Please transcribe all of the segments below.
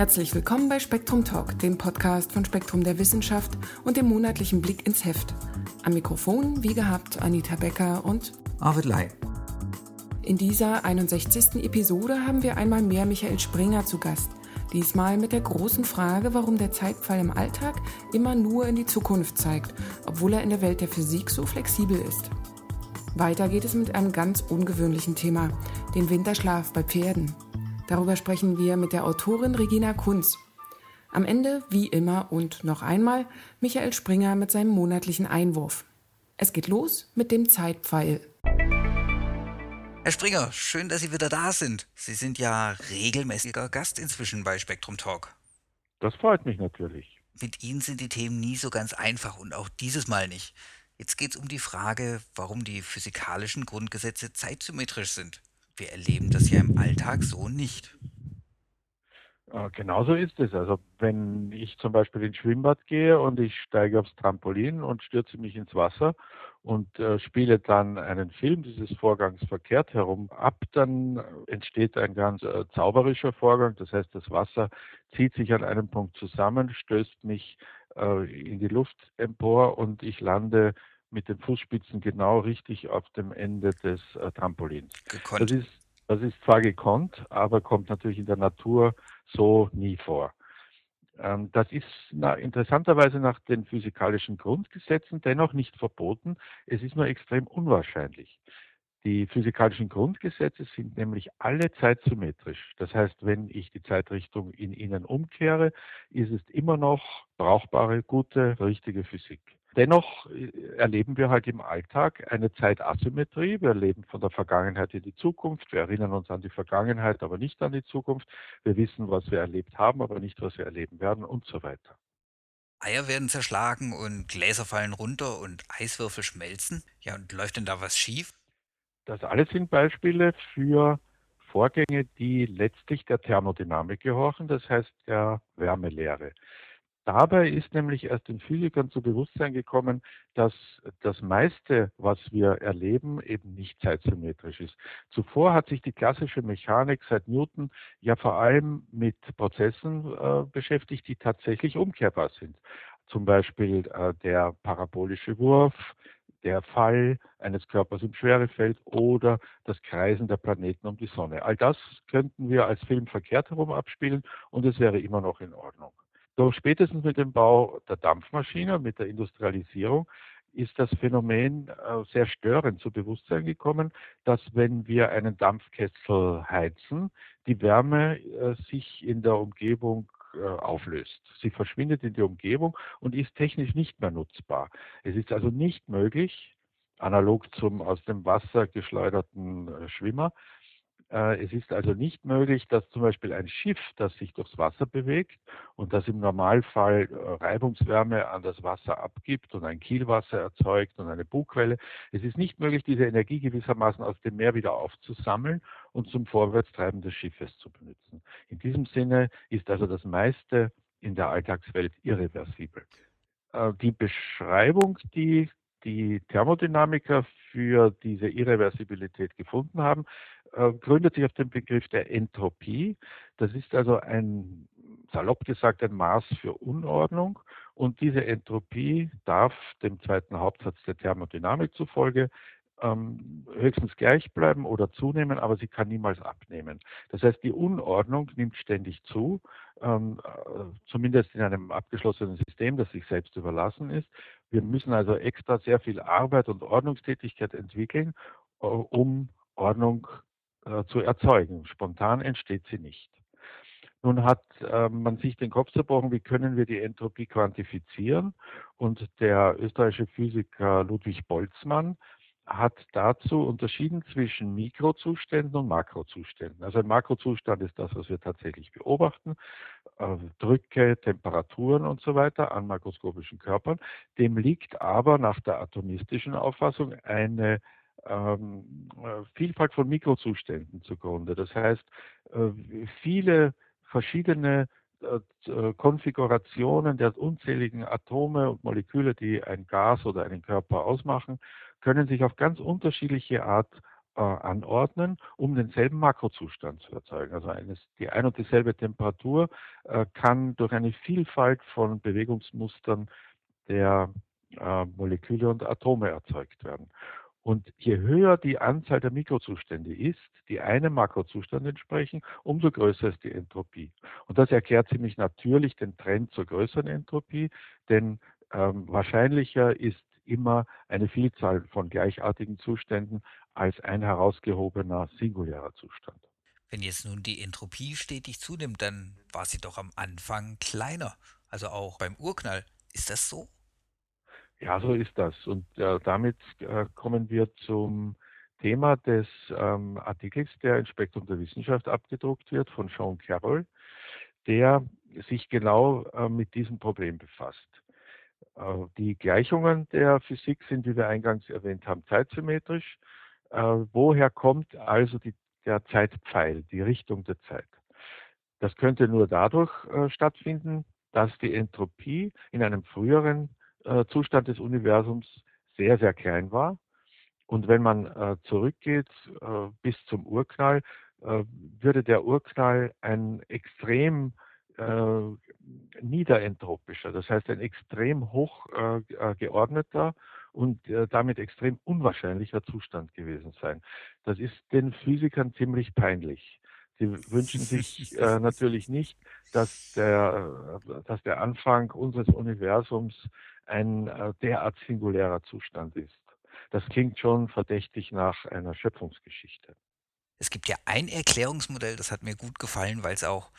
Herzlich willkommen bei Spektrum Talk, dem Podcast von Spektrum der Wissenschaft und dem monatlichen Blick ins Heft. Am Mikrofon, wie gehabt, Anita Becker und Arvid Lai. In dieser 61. Episode haben wir einmal mehr Michael Springer zu Gast. Diesmal mit der großen Frage, warum der Zeitpfeil im Alltag immer nur in die Zukunft zeigt, obwohl er in der Welt der Physik so flexibel ist. Weiter geht es mit einem ganz ungewöhnlichen Thema, den Winterschlaf bei Pferden. Darüber sprechen wir mit der Autorin Regina Kunz. Am Ende, wie immer und noch einmal, Michael Springer mit seinem monatlichen Einwurf. Es geht los mit dem Zeitpfeil. Herr Springer, schön, dass Sie wieder da sind. Sie sind ja regelmäßiger Gast inzwischen bei Spektrum Talk. Das freut mich natürlich. Mit Ihnen sind die Themen nie so ganz einfach und auch dieses Mal nicht. Jetzt geht es um die Frage, warum die physikalischen Grundgesetze zeitsymmetrisch sind. Wir erleben das ja im Alltag so nicht. Äh, genauso ist es. Also wenn ich zum Beispiel ins Schwimmbad gehe und ich steige aufs Trampolin und stürze mich ins Wasser und äh, spiele dann einen Film dieses Vorgangs verkehrt herum ab, dann entsteht ein ganz äh, zauberischer Vorgang. Das heißt, das Wasser zieht sich an einem Punkt zusammen, stößt mich äh, in die Luft empor und ich lande mit den Fußspitzen genau richtig auf dem Ende des äh, Trampolins. Gekonnt. Das ist, das ist zwar gekonnt, aber kommt natürlich in der Natur so nie vor. Ähm, das ist na, interessanterweise nach den physikalischen Grundgesetzen dennoch nicht verboten. Es ist nur extrem unwahrscheinlich. Die physikalischen Grundgesetze sind nämlich alle zeitsymmetrisch. Das heißt, wenn ich die Zeitrichtung in ihnen umkehre, ist es immer noch brauchbare, gute, richtige Physik. Dennoch äh, erleben wir halt im Alltag eine Zeitasymmetrie. Wir leben von der Vergangenheit in die Zukunft. Wir erinnern uns an die Vergangenheit, aber nicht an die Zukunft. Wir wissen, was wir erlebt haben, aber nicht, was wir erleben werden und so weiter. Eier werden zerschlagen und Gläser fallen runter und Eiswürfel schmelzen. Ja, und läuft denn da was schief? Das alles sind Beispiele für Vorgänge, die letztlich der Thermodynamik gehorchen, das heißt der Wärmelehre. Dabei ist nämlich erst den Physikern zu Bewusstsein gekommen, dass das meiste, was wir erleben, eben nicht zeitsymmetrisch ist. Zuvor hat sich die klassische Mechanik seit Newton ja vor allem mit Prozessen äh, beschäftigt, die tatsächlich umkehrbar sind. Zum Beispiel äh, der parabolische Wurf, der Fall eines Körpers im Schwerefeld oder das Kreisen der Planeten um die Sonne. All das könnten wir als Film verkehrt herum abspielen und es wäre immer noch in Ordnung. Doch spätestens mit dem Bau der Dampfmaschine, mit der Industrialisierung, ist das Phänomen äh, sehr störend zu Bewusstsein gekommen, dass wenn wir einen Dampfkessel heizen, die Wärme äh, sich in der Umgebung äh, auflöst. Sie verschwindet in die Umgebung und ist technisch nicht mehr nutzbar. Es ist also nicht möglich, analog zum aus dem Wasser geschleuderten Schwimmer, es ist also nicht möglich, dass zum Beispiel ein Schiff, das sich durchs Wasser bewegt und das im Normalfall äh, Reibungswärme an das Wasser abgibt und ein Kielwasser erzeugt und eine Bugwelle, es ist nicht möglich, diese Energie gewissermaßen aus dem Meer wieder aufzusammeln und zum Vorwärtstreiben des Schiffes zu benutzen. In diesem Sinne ist also das meiste in der Alltagswelt irreversibel. Äh, die Beschreibung, die die Thermodynamiker für diese Irreversibilität gefunden haben, äh, gründet sich auf dem Begriff der Entropie. Das ist also ein, salopp gesagt, ein Maß für Unordnung. Und diese Entropie darf dem zweiten Hauptsatz der Thermodynamik zufolge ähm, höchstens gleich bleiben oder zunehmen, aber sie kann niemals abnehmen. Das heißt, die Unordnung nimmt ständig zu, ähm, äh, zumindest in einem abgeschlossenen System, das sich selbst überlassen ist. Wir müssen also extra sehr viel Arbeit und Ordnungstätigkeit entwickeln, äh, um Ordnung äh, zu erzeugen. Spontan entsteht sie nicht. Nun hat äh, man sich den Kopf zerbrochen, wie können wir die Entropie quantifizieren? Und der österreichische Physiker Ludwig Boltzmann hat dazu unterschieden zwischen Mikrozuständen und Makrozuständen. Also ein Makrozustand ist das, was wir tatsächlich beobachten, äh, Drücke, Temperaturen und so weiter an makroskopischen Körpern. Dem liegt aber nach der atomistischen Auffassung eine ähm, äh, Vielfalt von Mikrozuständen zugrunde. Das heißt, äh, viele verschiedene äh, Konfigurationen der unzähligen Atome und Moleküle, die ein Gas oder einen Körper ausmachen, können sich auf ganz unterschiedliche Art äh, anordnen, um denselben Makrozustand zu erzeugen. Also eines, die ein und dieselbe Temperatur äh, kann durch eine Vielfalt von Bewegungsmustern der äh, Moleküle und Atome erzeugt werden. Und je höher die Anzahl der Mikrozustände ist, die einem Makrozustand entsprechen, umso größer ist die Entropie. Und das erklärt ziemlich natürlich den Trend zur größeren Entropie, denn ähm, wahrscheinlicher ist immer eine Vielzahl von gleichartigen Zuständen als ein herausgehobener singulärer Zustand. Wenn jetzt nun die Entropie stetig zunimmt, dann war sie doch am Anfang kleiner. Also auch beim Urknall. Ist das so? Ja, so ist das. Und äh, damit äh, kommen wir zum Thema des ähm, Artikels, der in Spektrum der Wissenschaft abgedruckt wird von Sean Carroll, der sich genau äh, mit diesem Problem befasst. Äh, die Gleichungen der Physik sind, wie wir eingangs erwähnt haben, zeitsymmetrisch. Äh, woher kommt also die, der Zeitpfeil, die Richtung der Zeit? Das könnte nur dadurch äh, stattfinden, dass die Entropie in einem früheren Zustand des Universums sehr, sehr klein war. Und wenn man zurückgeht bis zum Urknall, würde der Urknall ein extrem äh, niederentropischer, das heißt ein extrem hoch äh, äh, geordneter und äh, damit extrem unwahrscheinlicher Zustand gewesen sein. Das ist den Physikern ziemlich peinlich. Sie wünschen sich äh, natürlich nicht, dass der, dass der Anfang unseres Universums ein äh, derart singulärer Zustand ist. Das klingt schon verdächtig nach einer Schöpfungsgeschichte. Es gibt ja ein Erklärungsmodell, das hat mir gut gefallen, weil es auch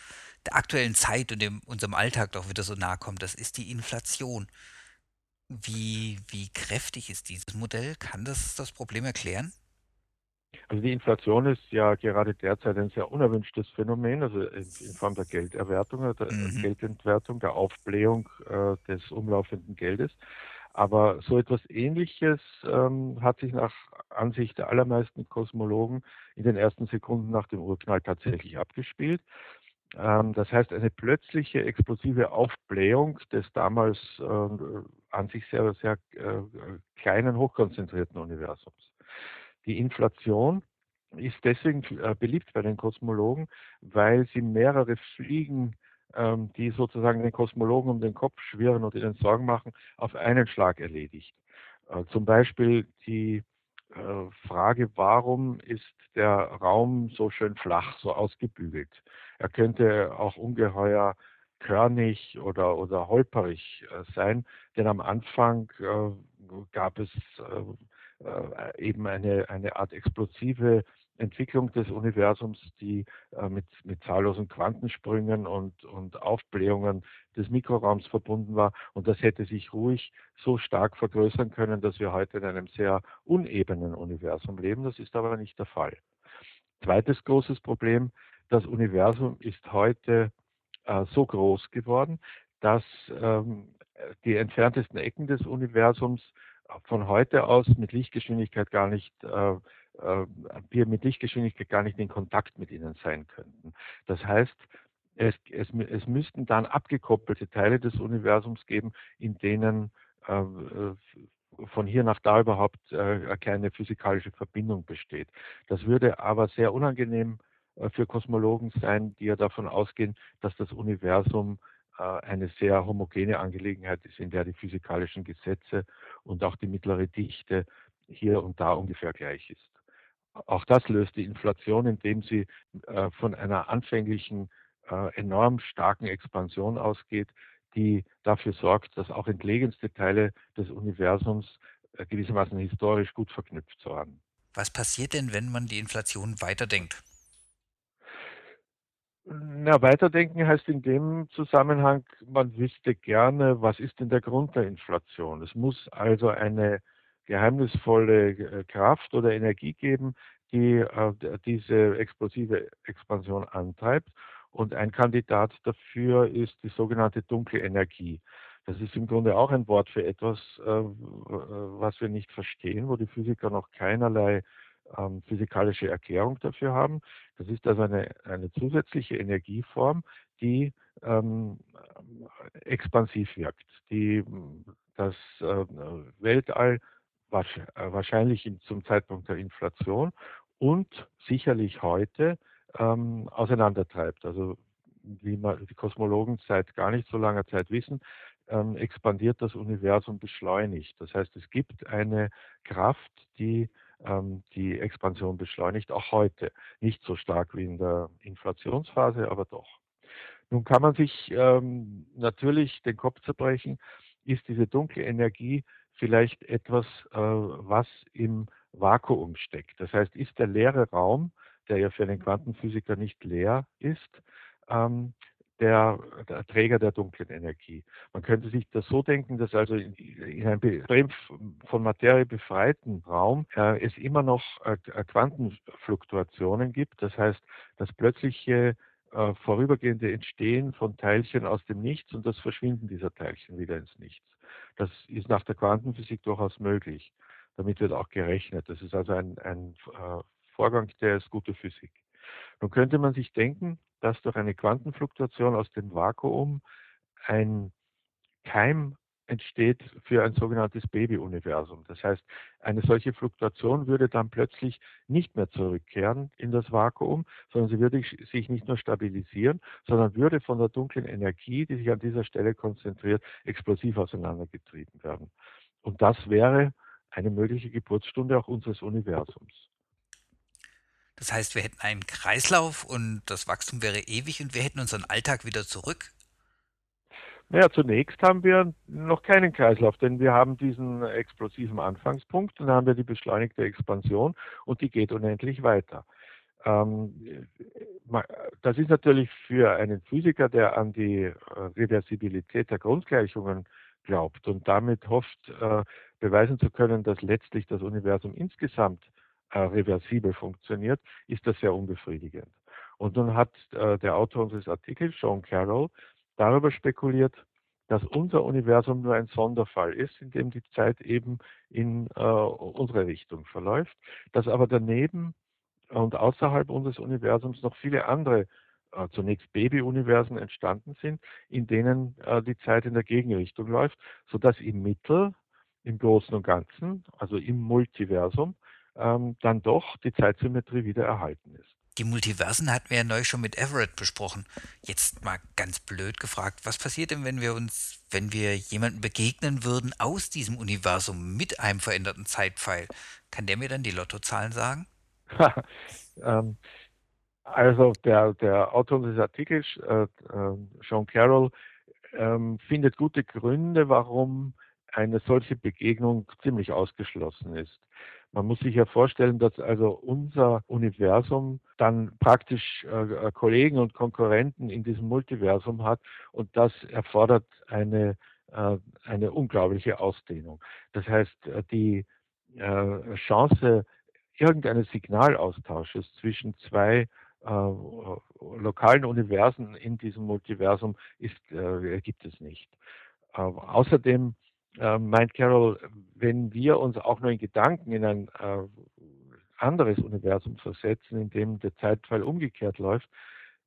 der aktuellen Zeit und dem, unserem Alltag doch wieder so nahe kommt. Das ist die Inflation. Wie, wie kräftig ist dieses Modell? Kann das das Problem erklären? Also die Inflation ist ja gerade derzeit ein sehr unerwünschtes Phänomen, also in, Form der Gelderwertung, der mhm. Geldentwertung, der Aufblähung äh, des umlaufenden Geldes. Aber so etwas Ähnliches ähm, hat sich nach Ansicht der allermeisten Kosmologen in den ersten Sekunden nach dem Urknall tatsächlich abgespielt. Ähm, das heißt, eine plötzliche explosive Aufblähung des damals äh, an sich sehr, sehr äh, kleinen, hochkonzentrierten Universums. Die Inflation ist deswegen äh, beliebt bei den Kosmologen, weil sie mehrere Fliegen ähm, die sozusagen den Kosmologen um den Kopf schwirren und ihnen Sorgen machen, auf einen Schlag erledigt. Äh, zum Beispiel die äh, Frage, warum ist der Raum so schön flach, so ausgebügelt? Er könnte auch ungeheuer körnig oder, oder holperig äh, sein, denn am Anfang gab es eben eine, eine Art explosive Entwicklung des Universums, die äh, mit, mit zahllosen Quantensprüngen und, und Aufblähungen des Mikroraums verbunden war. Und das hätte sich ruhig so stark vergrößern können, dass wir heute in einem sehr unebenen Universum leben. Das ist aber nicht der Fall. Zweites großes Problem, das Universum ist heute äh, so groß geworden, dass ähm, die entferntesten Ecken des Universums von heute aus mit Lichtgeschwindigkeit gar nicht äh, äh, wir mit Lichtgeschwindigkeit gar nicht in Kontakt mit ihnen sein könnten. Das heißt, es, es, es müssten dann abgekoppelte Teile des Universums geben, in denen äh, äh von hier nach da überhaupt äh, eine kleine physikalische Verbindung besteht. Das würde aber sehr unangenehm äh, für Kosmologen sein, die ja davon ausgehen, dass das Universum eine sehr homogene Angelegenheit ist, in der die physikalischen Gesetze und auch die mittlere Dichte hier und da ungefähr gleich ist. Auch das löst die Inflation, indem sie äh, von einer anfänglichen äh, enorm starken Expansion ausgeht, die dafür sorgt, dass auch entlegenste Teile des Universums äh, gewissermaßen historisch gut verknüpft waren. Was passiert denn, wenn man die Inflation weiterdenkt? Na, weiterdenken heißt in dem Zusammenhang, man wüsste gerne, was ist denn der Grund der Inflation? Es muss also eine geheimnisvolle äh, Kraft oder Energie geben, die äh, diese explosive Expansion antreibt. Und ein Kandidat dafür ist die sogenannte dunkle Energie. Das ist im Grunde auch ein Wort für etwas, äh, was wir nicht verstehen, wo die Physiker noch keinerlei ähm, physikalische Erklärung dafür haben. Das ist also eine, eine zusätzliche Energieform, die ähm, expansiv wirkt, die das äh, Weltall wahrscheinlich zum Zeitpunkt der Inflation und sicherlich heute ähm, auseinandertreibt. Also wie man die Kosmologen seit gar nicht so langer Zeit wissen, ähm, expandiert das Universum beschleunigt. Das heißt, es gibt eine Kraft, die ähm, die Expansion beschleunigt, auch heute. Nicht so stark wie in der Inflationsphase, aber doch. Nun kann man sich ähm, natürlich den Kopf zerbrechen, ist diese dunkle Energie vielleicht etwas, äh, was im Vakuum steckt. Das heißt, ist der leere Raum, der ja für einen Quantenphysiker nicht leer ist, ähm, der, der, Träger der dunklen Energie. Man könnte sich das so denken, dass also in, in einem extrem von Materie befreiten Raum äh, es immer noch äh, Quantenfluktuationen gibt. Das heißt, das plötzliche äh, vorübergehende Entstehen von Teilchen aus dem Nichts und das Verschwinden dieser Teilchen wieder ins Nichts. Das ist nach der Quantenphysik durchaus möglich. Damit wird auch gerechnet. Das ist also ein, ein äh, Vorgang, der ist gute Physik. Nun könnte man sich denken, dass durch eine Quantenfluktuation aus dem Vakuum ein Keim entsteht für ein sogenanntes Babyuniversum. Das heißt, eine solche Fluktuation würde dann plötzlich nicht mehr zurückkehren in das Vakuum, sondern sie würde sich nicht nur stabilisieren, sondern würde von der dunklen Energie, die sich an dieser Stelle konzentriert, explosiv auseinandergetrieben werden. Und das wäre eine mögliche Geburtsstunde auch unseres Universums. Das heißt, wir hätten einen Kreislauf und das Wachstum wäre ewig und wir hätten unseren Alltag wieder zurück? Naja, zunächst haben wir noch keinen Kreislauf, denn wir haben diesen explosiven Anfangspunkt und dann haben wir die beschleunigte Expansion und die geht unendlich weiter. Ähm, das ist natürlich für einen Physiker, der an die äh, Reversibilität der Grundgleichungen glaubt und damit hofft, äh, beweisen zu können, dass letztlich das Universum insgesamt äh, reversibel funktioniert, ist das sehr unbefriedigend. Und nun hat der Autor unseres Artikels, Sean Carroll, darüber spekuliert, dass unser Universum nur ein Sonderfall ist, in dem die Zeit eben in äh, unsere Richtung verläuft, dass aber daneben und außerhalb unseres Universums noch viele andere, äh, zunächst Baby-Universen entstanden sind, in denen äh, die Zeit in der Gegenrichtung läuft, sodass im Mittel, im Großen und Ganzen, also im Multiversum, ähm, dann doch die Zeitsymmetrie wieder erhalten ist. Die Multiversen hatten wir ja neu schon mit Everett besprochen. Jetzt mal ganz blöd gefragt, was passiert denn, wenn wir uns, wenn wir jemanden begegnen würden aus diesem Universum mit einem veränderten Zeitpfeil? Kann der mir dann die Lottozahlen sagen? ähm, also der, der Autor des Artikels, äh, äh, Sean Carroll, ähm, findet gute Gründe, warum eine solche Begegnung ziemlich ausgeschlossen ist. Man muss sich ja vorstellen, dass also unser Universum dann praktisch äh, äh, Kollegen und Konkurrenten in diesem Multiversum hat und das erfordert eine, äh, eine unglaubliche Ausdehnung. Das heißt, äh, die äh, Chance irgendeines Signalaustausches zwischen zwei äh, lokalen Universen in diesem Multiversum ist, gibt es nicht. außerdem äh, meint Carol, wenn wir uns auch nur in Gedanken in ein äh, anderes Universum versetzen, in dem der Zeitfall umgekehrt läuft,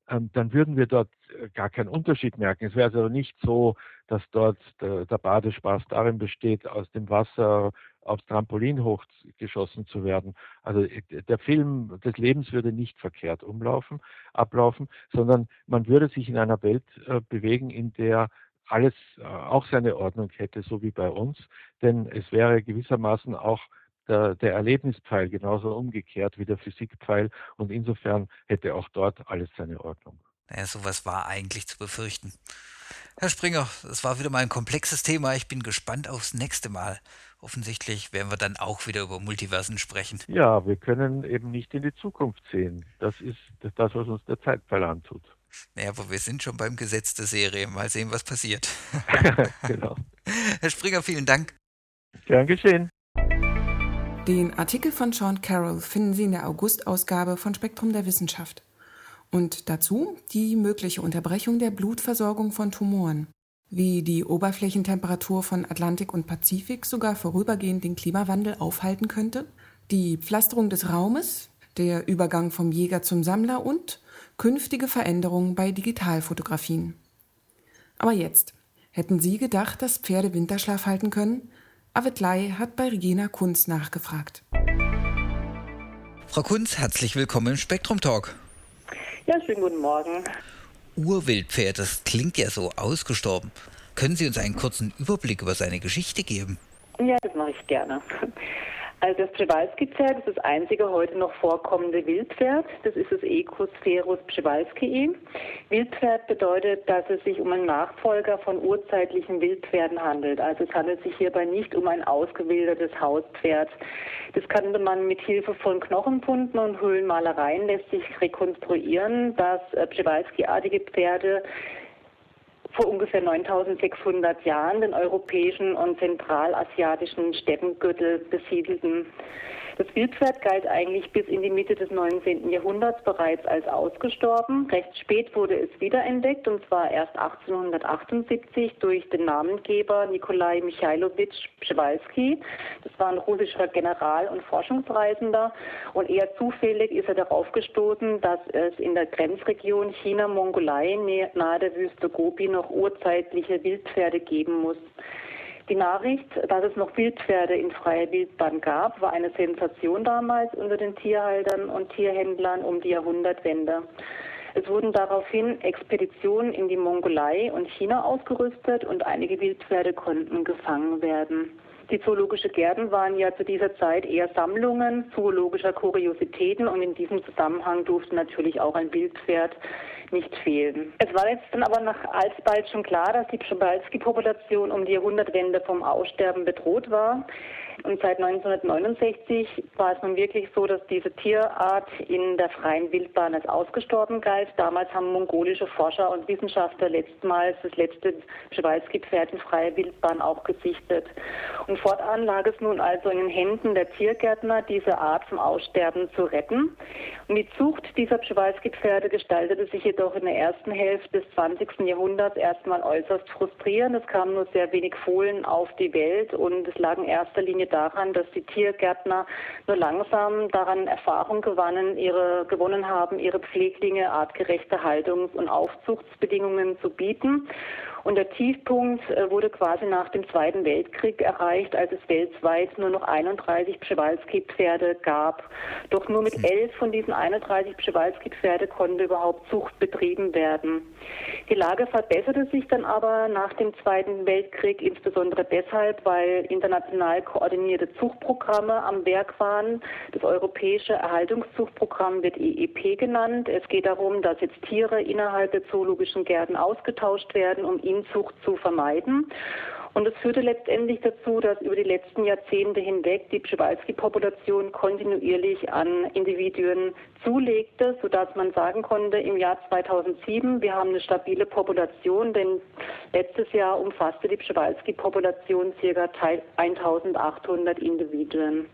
ähm, dann würden wir dort äh, gar keinen Unterschied merken. Es wäre also nicht so, dass dort der, der Badespaß darin besteht, aus dem Wasser aufs Trampolin hochgeschossen zu werden. Also äh, der Film des Lebens würde nicht verkehrt umlaufen, ablaufen, sondern man würde sich in einer Welt äh, bewegen, in der alles äh, auch seine Ordnung hätte, so wie bei uns. Denn es wäre gewissermaßen auch der, der Erlebnispfeil genauso umgekehrt wie der Physikpfeil und insofern hätte auch dort alles seine Ordnung. Naja, sowas war eigentlich zu befürchten. Herr Springer, es war wieder mal ein komplexes Thema. Ich bin gespannt aufs nächste Mal. Offensichtlich werden wir dann auch wieder über Multiversen sprechen. Ja, wir können eben nicht in die Zukunft sehen. Das ist das, was uns der Zeitpfeil antut. Naja, aber wir sind schon beim Gesetz der Serie. Mal sehen, was passiert. genau. Herr Springer, vielen Dank. Gern geschehen. Den Artikel von Sean Carroll finden Sie in der August-Ausgabe von Spektrum der Wissenschaft. Und dazu die mögliche Unterbrechung der Blutversorgung von Tumoren. Wie die Oberflächentemperatur von Atlantik und Pazifik sogar vorübergehend den Klimawandel aufhalten könnte, die Pflasterung des Raumes, der Übergang vom Jäger zum Sammler und künftige Veränderungen bei Digitalfotografien. Aber jetzt, hätten Sie gedacht, dass Pferde Winterschlaf halten können? Avet Lai hat bei Regina Kunz nachgefragt. Frau Kunz, herzlich willkommen im Spektrum Talk. Ja, schönen guten Morgen. Urwildpferd, das klingt ja so ausgestorben. Können Sie uns einen kurzen Überblick über seine Geschichte geben? Ja, das mache ich gerne. Also das Przewalski-Pferd ist das einzige heute noch vorkommende Wildpferd. Das ist das Equus Przewalski. Wildpferd bedeutet, dass es sich um einen Nachfolger von urzeitlichen Wildpferden handelt. Also es handelt sich hierbei nicht um ein ausgewildertes Hauspferd. Das kannte man mit Hilfe von Knochenfunden und Höhlenmalereien lässt sich rekonstruieren, dass Przewalski-artige Pferde vor ungefähr 9600 Jahren den europäischen und zentralasiatischen Steppengürtel besiedelten. Das Wildpferd galt eigentlich bis in die Mitte des 19. Jahrhunderts bereits als ausgestorben. Recht spät wurde es wiederentdeckt und zwar erst 1878 durch den Namengeber Nikolai Michailowitsch Przewalski. Das war ein russischer General und Forschungsreisender und eher zufällig ist er darauf gestoßen, dass es in der Grenzregion China-Mongolei nahe der Wüste Gobi noch urzeitliche Wildpferde geben muss. Die Nachricht, dass es noch Wildpferde in freier Wildbahn gab, war eine Sensation damals unter den Tierhaltern und Tierhändlern um die Jahrhundertwende. Es wurden daraufhin Expeditionen in die Mongolei und China ausgerüstet und einige Wildpferde konnten gefangen werden. Die zoologische Gärten waren ja zu dieser Zeit eher Sammlungen zoologischer Kuriositäten und in diesem Zusammenhang durfte natürlich auch ein Wildpferd nicht fehlen. Es war jetzt dann aber nach alsbald schon klar, dass die Przewalski-Population um die Jahrhundertwende vom Aussterben bedroht war. Und seit 1969 war es nun wirklich so, dass diese Tierart in der freien Wildbahn als ausgestorben galt. Damals haben mongolische Forscher und Wissenschaftler letztmals das letzte Przewalski-Pferd in freier Wildbahn auch gesichtet. Und fortan lag es nun also in den Händen der Tiergärtner, diese Art vom Aussterben zu retten. Und die Zucht dieser Przewalski-Pferde gestaltete sich jedoch in der ersten Hälfte des 20. Jahrhunderts erstmal äußerst frustrierend. Es kamen nur sehr wenig Fohlen auf die Welt und es lag in erster Linie daran, dass die Tiergärtner nur langsam daran Erfahrung gewannen, ihre, gewonnen haben, ihre Pfleglinge artgerechte Haltungs- und Aufzuchtsbedingungen zu bieten. Und der Tiefpunkt äh, wurde quasi nach dem Zweiten Weltkrieg erreicht, als es weltweit nur noch 31 Przewalski-Pferde gab. Doch nur mit elf von diesen 31 Przewalski-Pferde konnte überhaupt Zucht betrieben werden. Die Lage verbesserte sich dann aber nach dem Zweiten Weltkrieg, insbesondere deshalb, weil international koordinierte Zuchtprogramme am Werk waren. Das Europäische Erhaltungszuchtprogramm wird EEP genannt. Es geht darum, dass jetzt Tiere innerhalb der zoologischen Gärten ausgetauscht werden, um Inzucht zu vermeiden. Und es führte letztendlich dazu, dass über die letzten Jahrzehnte hinweg die Przewalski-Population kontinuierlich an Individuen zulegte, sodass man sagen konnte, im Jahr 2007, wir haben eine stabile Population, denn letztes Jahr umfasste die Przewalski-Population ca. 1800 Individuen.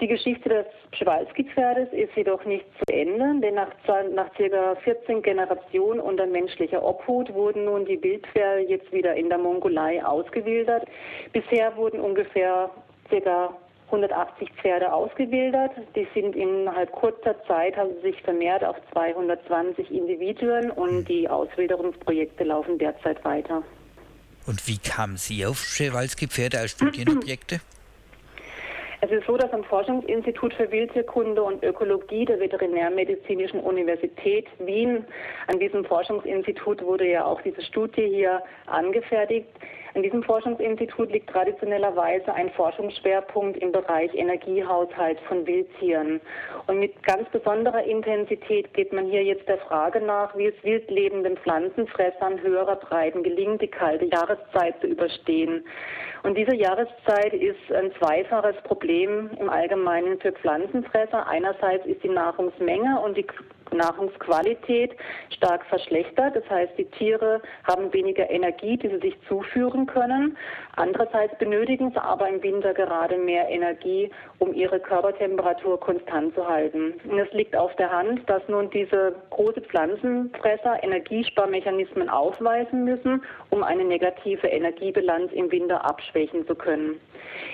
Die Geschichte des Przewalski-Pferdes ist jedoch nicht zu Ende, denn nach, nach ca. 14 Generationen unter menschlicher Obhut wurden nun die Wildpferde jetzt wieder in der Mongolei ausgewildert. Bisher wurden ungefähr ca. 180 Pferde ausgewildert. Die sind innerhalb kurzer Zeit, haben sich vermehrt auf 220 Individuen und die Auswilderungsprojekte laufen derzeit weiter. Und wie kamen Sie auf Przewalski-Pferde als Studienobjekte? Es ist so, dass am Forschungsinstitut für Wildtierkunde und Ökologie der Veterinärmedizinischen Universität Wien, an diesem Forschungsinstitut wurde ja auch diese Studie hier angefertigt, an diesem Forschungsinstitut liegt traditionellerweise ein Forschungsschwerpunkt im Bereich Energiehaushalt von Wildtieren. Und mit ganz besonderer Intensität geht man hier jetzt der Frage nach, wie es wildlebenden Pflanzenfressern höherer Breiten gelingt, die kalte Jahreszeit zu überstehen. Und diese Jahreszeit ist ein zweifaches Problem im Allgemeinen für Pflanzenfresser. Einerseits ist die Nahrungsmenge und die Nahrungsqualität stark verschlechtert. Das heißt, die Tiere haben weniger Energie, die sie sich zuführen können. Andererseits benötigen sie aber im Winter gerade mehr Energie, um ihre Körpertemperatur konstant zu halten. Und es liegt auf der Hand, dass nun diese große Pflanzenfresser Energiesparmechanismen aufweisen müssen, um eine negative Energiebilanz im Winter abschwächen zu können.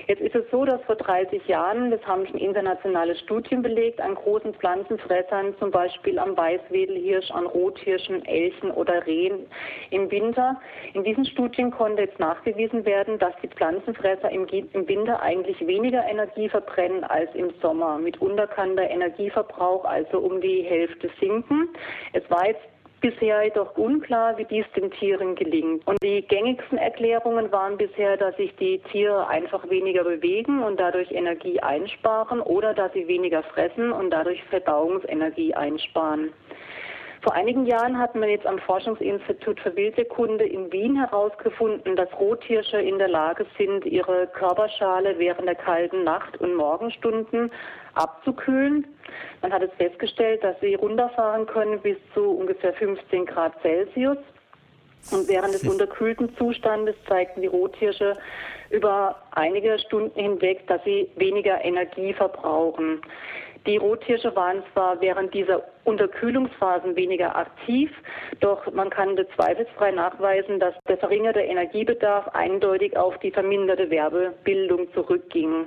Jetzt ist es so, dass vor 30 Jahren, das haben schon internationale Studien belegt, an großen Pflanzenfressern zum Beispiel Beispiel am Weißwedelhirsch, an Rothirschen, Elchen oder Rehen im Winter. In diesen Studien konnte jetzt nachgewiesen werden, dass die Pflanzenfresser im, Winter eigentlich weniger Energie verbrennen als im Sommer. Mitunter kann der Energieverbrauch also um die Hälfte sinken. Es war jetzt bisher jedoch unklar, wie dies den Tieren gelingt. Und die gängigsten Erklärungen waren bisher, dass sich die Tiere einfach weniger bewegen und dadurch Energie einsparen oder dass sie weniger fressen und dadurch Verdauungsenergie einsparen. Vor einigen Jahren hat man jetzt am Forschungsinstitut für Wildsekunde in Wien herausgefunden, dass Rothirsche in der Lage sind, ihre Körperschale während der kalten Nacht- und Morgenstunden abzukühlen. Man hat es festgestellt, dass sie runterfahren können bis zu ungefähr 15 Grad Celsius. Und während des unterkühlten Zustandes zeigten die Rothirsche über einige Stunden hinweg, dass sie weniger Energie verbrauchen. Die Rothirsche waren zwar während dieser Unterkühlungsphasen weniger aktiv, doch man kann zweifelsfrei nachweisen, dass der verringerte Energiebedarf eindeutig auf die verminderte Werbebildung zurückging.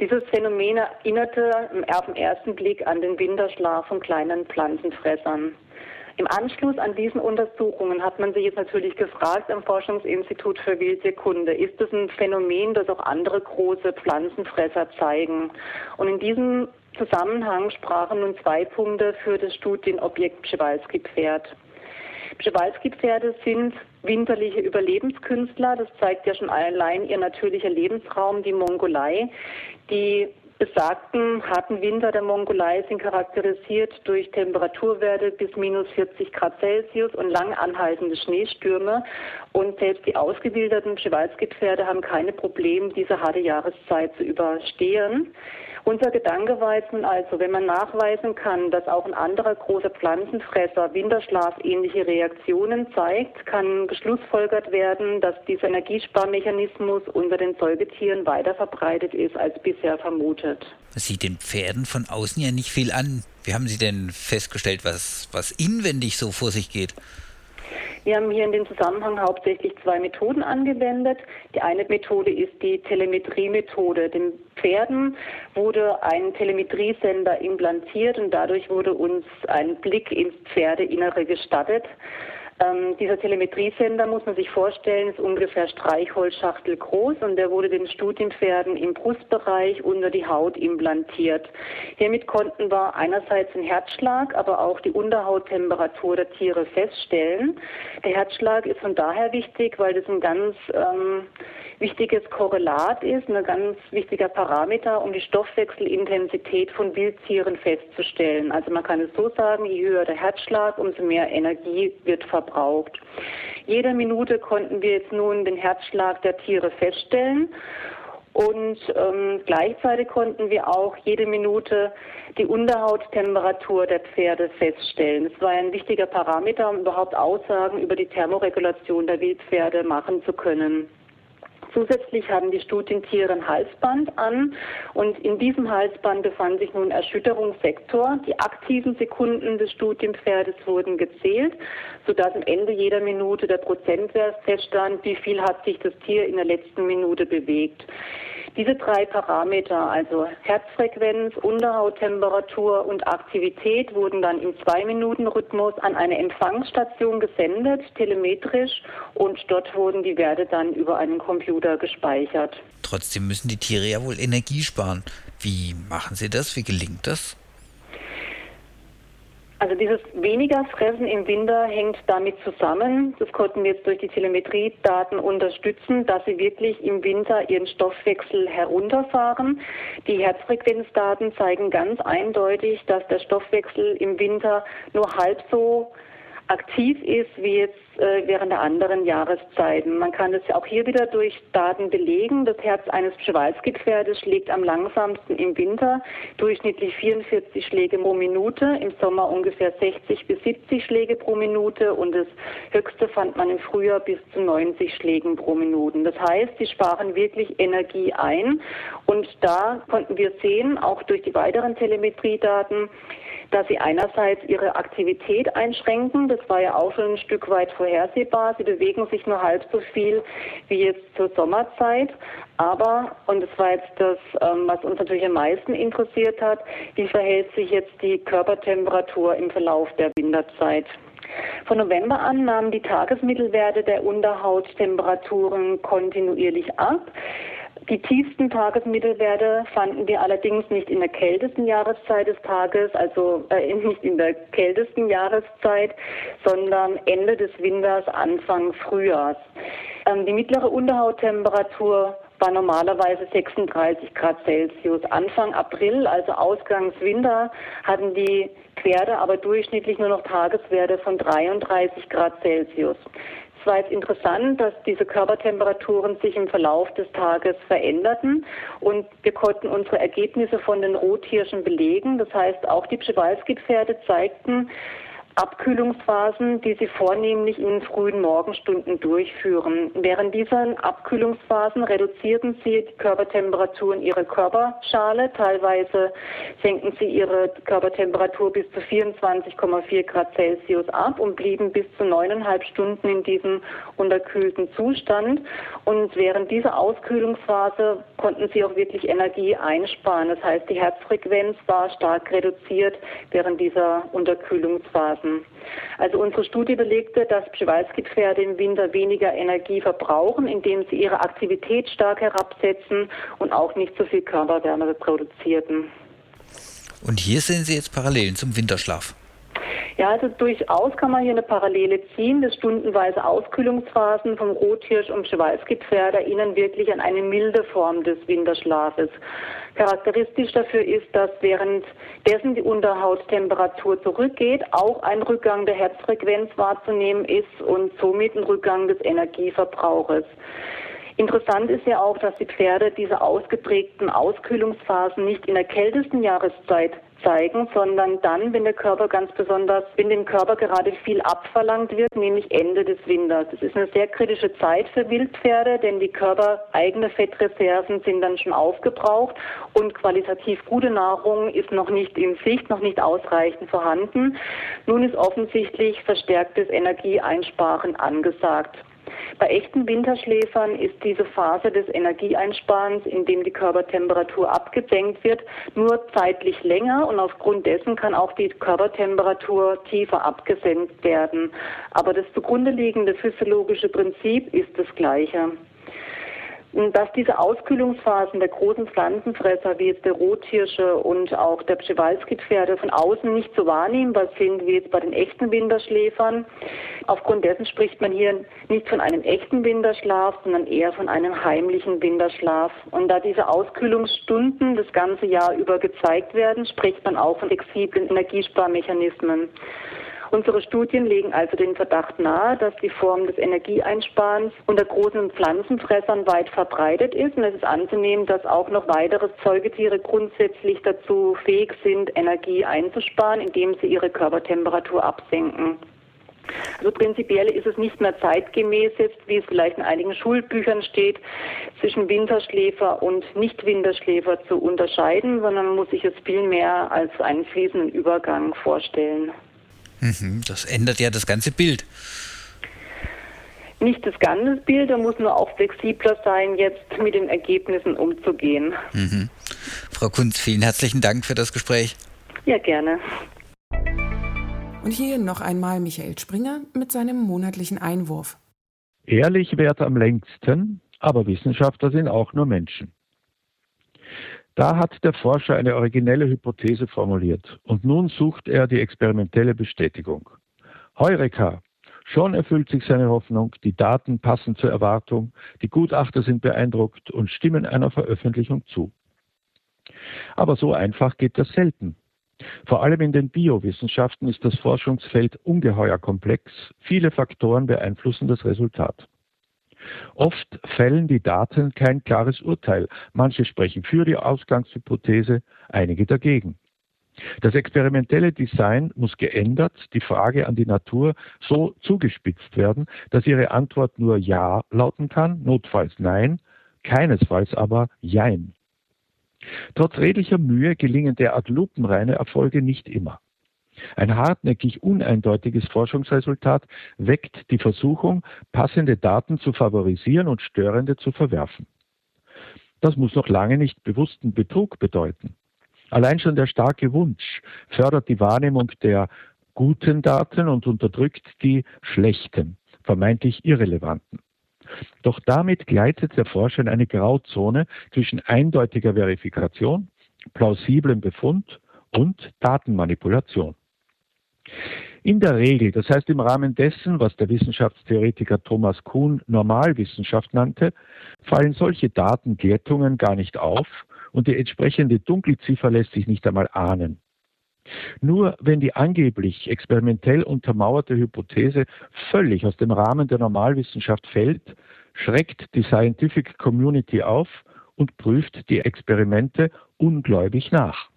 Dieses Phänomen erinnerte auf den ersten Blick an den Winterschlaf von kleinen Pflanzenfressern. Im Anschluss an diesen Untersuchungen hat man sich jetzt natürlich gefragt am Forschungsinstitut für Wildsekunde, ist es ein Phänomen, das auch andere große Pflanzenfresser zeigen? Und in diesem Zusammenhang sprachen nun zwei Punkte für das Studienobjekt Przewalski-Pferd. Przewalski-Pferde sind winterliche Überlebenskünstler. Das zeigt ja schon allein ihr natürlicher Lebensraum, die Mongolei. Die besagten harten Winter der Mongolei sind charakterisiert durch Temperaturwerte bis minus 40 Grad Celsius und lang anhaltende Schneestürme. Und selbst die ausgebilderten Przewalski-Pferde haben keine Probleme, diese harte Jahreszeit zu überstehen. Unser Gedanke war jetzt nun also, wenn man nachweisen kann, dass auch ein anderer großer Pflanzenfresser winterschlafähnliche Reaktionen zeigt, kann geschlussfolgert werden, dass dieser Energiesparmechanismus unter den Säugetieren weiter verbreitet ist als bisher vermutet. Sieht den Pferden von außen ja nicht viel an. Wie haben Sie denn festgestellt, was, was inwendig so vor sich geht? Wir haben hier in dem Zusammenhang hauptsächlich zwei Methoden angewendet. Die eine Methode ist die Telemetrie-Methode. Den Pferden wurde ein Telemetriesender implantiert und dadurch wurde uns ein Blick ins Pferdeinnere gestattet. Ähm, dieser Telemetriesender, muss man sich vorstellen, ist ungefähr Streichholzschachtel groß und der wurde den Studienpferden im Brustbereich unter die Haut implantiert. Hiermit konnten wir einerseits den Herzschlag, aber auch die Unterhauttemperatur der Tiere feststellen. Der Herzschlag ist von daher wichtig, weil das ein ganz ähm, wichtiges Korrelat ist, ein ganz wichtiger Parameter, um die Stoffwechselintensität von Wildtieren festzustellen. Also man kann es so sagen, je höher der Herzschlag, umso mehr Energie wird verbraucht verbraucht. Jede Minute konnten wir jetzt nun den Herzschlag der Tiere feststellen. Und ähm, gleichzeitig konnten wir auch jede Minute die Unterhauttemperatur der Pferde feststellen. Es war ein wichtiger Parameter, um überhaupt Aussagen über die Thermoregulation der Wildpferde machen zu können. Zusätzlich hatten die Studientiere ein Halsband an und in diesem Halsband befand sich nun Erschütterungssektor. Die aktiven Sekunden des Studienpferdes wurden gezählt, sodass am Ende jeder Minute der Prozentwert feststand, wie viel hat sich das Tier in der letzten Minute bewegt. Diese drei Parameter, also Herzfrequenz, Unterhauttemperatur und Aktivität, wurden dann im Zwei-Minuten-Rhythmus an eine Empfangsstation gesendet, telemetrisch, und dort wurden die Werte dann über einen Computer gespeichert. Trotzdem müssen die Tiere ja wohl Energie sparen. Wie machen sie das? Wie gelingt das? Also dieses weniger Fressen im Winter hängt damit zusammen, das konnten wir jetzt durch die Telemetriedaten unterstützen, dass sie wirklich im Winter ihren Stoffwechsel herunterfahren. Die Herzfrequenzdaten zeigen ganz eindeutig, dass der Stoffwechsel im Winter nur halb so aktiv ist wie jetzt äh, während der anderen Jahreszeiten. Man kann es auch hier wieder durch Daten belegen. Das Herz eines Przewalski-Pferdes schlägt am langsamsten im Winter, durchschnittlich 44 Schläge pro Minute, im Sommer ungefähr 60 bis 70 Schläge pro Minute und das höchste fand man im Frühjahr bis zu 90 Schlägen pro Minute. Das heißt, sie sparen wirklich Energie ein und da konnten wir sehen, auch durch die weiteren Telemetriedaten, dass sie einerseits ihre Aktivität einschränken. Das war ja auch schon ein Stück weit vorhersehbar. Sie bewegen sich nur halb so viel wie jetzt zur Sommerzeit. Aber, und das war jetzt das, ähm, was uns natürlich am meisten interessiert hat, wie verhält sich jetzt die Körpertemperatur im Verlauf der Winterzeit? Von November an nahmen die Tagesmittelwerte der Unterhauttemperaturen kontinuierlich ab. Die tiefsten Tagesmittelwerte fanden wir allerdings nicht in der kältesten Jahreszeit des Tages, also äh, nicht in der kältesten Jahreszeit, sondern Ende des Winters, Anfang Frühjahrs. Ähm, die mittlere Unterhauttemperatur war normalerweise 36 Grad Celsius. Anfang April, also Ausgangswinter, hatten die Pferde aber durchschnittlich nur noch Tageswerte von 33 Grad Celsius. Es war jetzt interessant, dass diese Körpertemperaturen sich im Verlauf des Tages veränderten und wir konnten unsere Ergebnisse von den Rothirschen belegen. Das heißt, auch die Przewalski-Pferde zeigten Abkühlungsphasen, die sie vornehmlich in frühen Morgenstunden durchführen. Während dieser Abkühlungsphasen reduzierten sie die Körpertemperatur in ihrer Körperschale. Teilweise senken sie ihre Körpertemperatur bis zu 24,4 Grad Celsius ab und blieben bis zu neuneinhalb Stunden in diesem unterkühlten Zustand. Und während dieser Auskühlungsphase konnten sie auch wirklich Energie einsparen. Das heißt, die Herzfrequenz war stark reduziert während dieser Unterkühlungsphase lassen. Also unsere Studie belegte, dass Przewalski-Pferde im Winter weniger Energie verbrauchen, indem sie ihre Aktivität stark herabsetzen und auch nicht so viel Körperwärme produzierten. Und hier sehen Sie jetzt Parallelen zum Winterschlaf. Ja, also durchaus kann man hier eine Parallele ziehen. Das stundenweise Auskühlungsphasen vom Rothirsch und Przewalski-Pferd erinnern wirklich an eine milde Form des Winterschlafes. Charakteristisch dafür ist, dass währenddessen die Unterhauttemperatur zurückgeht, auch ein Rückgang der Herzfrequenz wahrzunehmen ist und somit ein Rückgang des Energieverbrauches. Interessant ist ja auch, dass die Pferde diese ausgeprägten Auskühlungsphasen nicht in der kältesten Jahreszeit zeigen, sondern dann, wenn der Körper ganz besonders, wenn dem Körper gerade viel abverlangt wird, nämlich Ende des Winters. Es ist eine sehr kritische Zeit für Wildpferde, denn die körpereigene Fettreserven sind dann schon aufgebraucht und qualitativ gute Nahrung ist noch nicht in Sicht, noch nicht ausreichend vorhanden. Nun ist offensichtlich verstärktes Energieeinsparen angesagt. Bei echten Winterschläfern ist diese Phase des Energieeinsparens, in dem die Körpertemperatur abgesenkt wird, nur zeitlich länger und aufgrund dessen kann auch die Körpertemperatur tiefer abgesenkt werden. Aber das zugrunde liegende physiologische Prinzip ist das gleiche dass diese Auskühlungsphasen der großen Pflanzenfresser wie jetzt der Rothirsche und auch der Przewalski-Pferde von außen nicht so wahrnehmbar sind wie jetzt bei den echten Winterschläfern. Aufgrund dessen spricht man hier nicht von einem echten Winterschlaf, sondern eher von einem heimlichen Winterschlaf. Und da diese Auskühlungsstunden das ganze Jahr über gezeigt werden, spricht man auch von flexiblen Energiesparmechanismen. Unsere Studien legen also den Verdacht nahe, dass die Form des Energieeinsparens unter großen Pflanzenfressern weit verbreitet ist. Und es ist anzunehmen, dass auch noch weitere Säugetiere grundsätzlich dazu fähig sind, Energie einzusparen, indem sie ihre Körpertemperatur absenken. Also prinzipiell ist es nicht mehr zeitgemäß jetzt, wie es vielleicht in einigen Schulbüchern steht, zwischen Winterschläfer und Nicht-Winterschläfer zu unterscheiden, sondern man muss sich es vielmehr als einen fließenden Übergang vorstellen. Mhm, das ändert ja das ganze Bild. Nicht das ganze Bild, er muss nur auch flexibler sein, jetzt mit den Ergebnissen umzugehen. Mhm. Frau Kunz, vielen herzlichen Dank für das Gespräch. Ja, gerne. Und hier noch einmal Michael Springer mit seinem monatlichen Einwurf. Ehrlich währt am längsten, aber Wissenschaftler sind auch nur Menschen. Da hat der Forscher eine originelle Hypothese formuliert und nun sucht er die experimentelle Bestätigung. Heureka! Schon erfüllt sich seine Hoffnung, die Daten passen zur Erwartung, die Gutachter sind beeindruckt und stimmen einer Veröffentlichung zu. Aber so einfach geht das selten. Vor allem in den Biowissenschaften ist das Forschungsfeld ungeheuer komplex. Viele Faktoren beeinflussen das Resultat. Oft fällen die Daten kein klares Urteil. Manche sprechen für die Ausgangshypothese, einige dagegen. Das experimentelle Design muss geändert, die Frage an die Natur so zugespitzt werden, dass ihre Antwort nur Ja lauten kann, notfalls Nein, keinesfalls aber Jein. Trotz redlicher Mühe gelingen derart lupenreine Erfolge nicht immer. Ein hartnäckig uneindeutiges Forschungsresultat weckt die Versuchung, passende Daten zu favorisieren und störende zu verwerfen. Das muss noch lange nicht bewussten Betrug bedeuten. Allein schon der starke Wunsch fördert die Wahrnehmung der guten Daten und unterdrückt die schlechten, vermeintlich irrelevanten. Doch damit gleitet der Forscher in eine Grauzone zwischen eindeutiger Verifikation, plausiblem Befund und Datenmanipulation. In der Regel, das heißt im Rahmen dessen, was der Wissenschaftstheoretiker Thomas Kuhn Normalwissenschaft nannte, fallen solche Datenglättungen gar nicht auf und die entsprechende Dunkelziffer lässt sich nicht einmal ahnen. Nur wenn die angeblich experimentell untermauerte Hypothese völlig aus dem Rahmen der Normalwissenschaft fällt, schreckt die Scientific Community auf und prüft die Experimente ungläubig nach.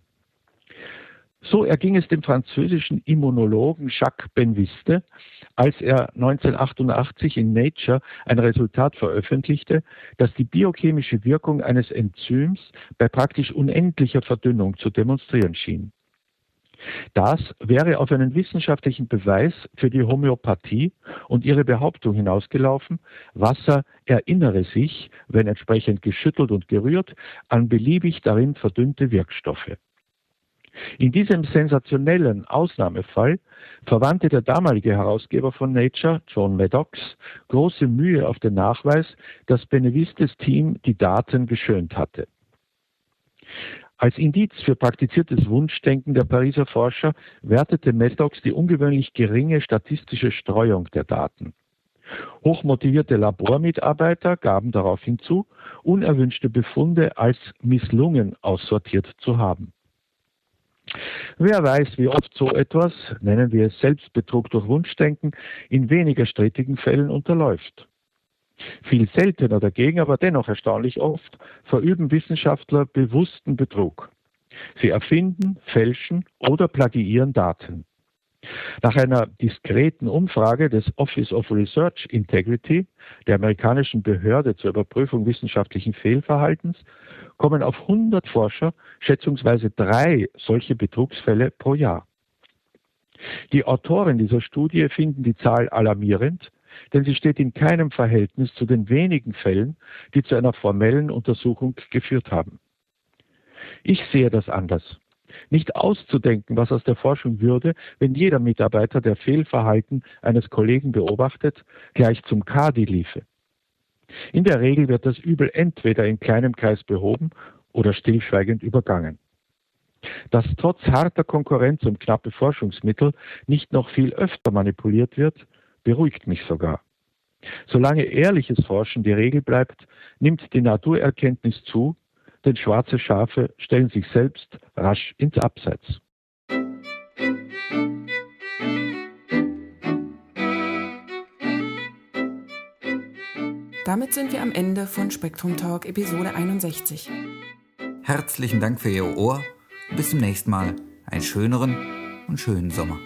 So erging es dem französischen Immunologen Jacques Benviste, als er 1988 in Nature ein Resultat veröffentlichte, das die biochemische Wirkung eines Enzyms bei praktisch unendlicher Verdünnung zu demonstrieren schien. Das wäre auf einen wissenschaftlichen Beweis für die Homöopathie und ihre Behauptung hinausgelaufen, Wasser erinnere sich, wenn entsprechend geschüttelt und gerührt, an beliebig darin verdünnte Wirkstoffe. In diesem sensationellen Ausnahmefall verwandte der damalige Herausgeber von Nature, John Maddox, große Mühe auf den Nachweis, dass Benevistes Team die Daten geschönt hatte. Als Indiz für praktiziertes Wunschdenken der Pariser Forscher wertete Maddox die ungewöhnlich geringe statistische Streuung der Daten. Hochmotivierte Labormitarbeiter gaben darauf hinzu, unerwünschte Befunde als misslungen aussortiert zu haben. Wer weiß, wie oft so etwas, nennen wir es Selbstbetrug durch Wunschdenken, in weniger strittigen Fällen unterläuft. Viel seltener dagegen, aber dennoch erstaunlich oft, verüben Wissenschaftler bewussten Betrug. Sie erfinden, fälschen oder plagiieren Daten. Nach einer diskreten Umfrage des Office of Research Integrity, der amerikanischen Behörde zur Überprüfung wissenschaftlichen Fehlverhaltens, kommen auf 100 Forscher schätzungsweise drei solche Betrugsfälle pro Jahr. Die Autoren dieser Studie finden die Zahl alarmierend, denn sie steht in keinem Verhältnis zu den wenigen Fällen, die zu einer formellen Untersuchung geführt haben. Ich sehe das anders. Nicht auszudenken, was aus der Forschung würde, wenn jeder Mitarbeiter, der Fehlverhalten eines Kollegen beobachtet, gleich zum Kadi liefe. In der Regel wird das Übel entweder in kleinem Kreis behoben oder stillschweigend übergangen. Dass trotz harter Konkurrenz um knappe Forschungsmittel nicht noch viel öfter manipuliert wird, beruhigt mich sogar. Solange ehrliches Forschen die Regel bleibt, nimmt die Naturerkenntnis zu, denn schwarze Schafe stellen sich selbst rasch ins Abseits. Damit sind wir am Ende von Spektrum Talk Episode 61. Herzlichen Dank für Ihr Ohr. Bis zum nächsten Mal. Einen schöneren und schönen Sommer.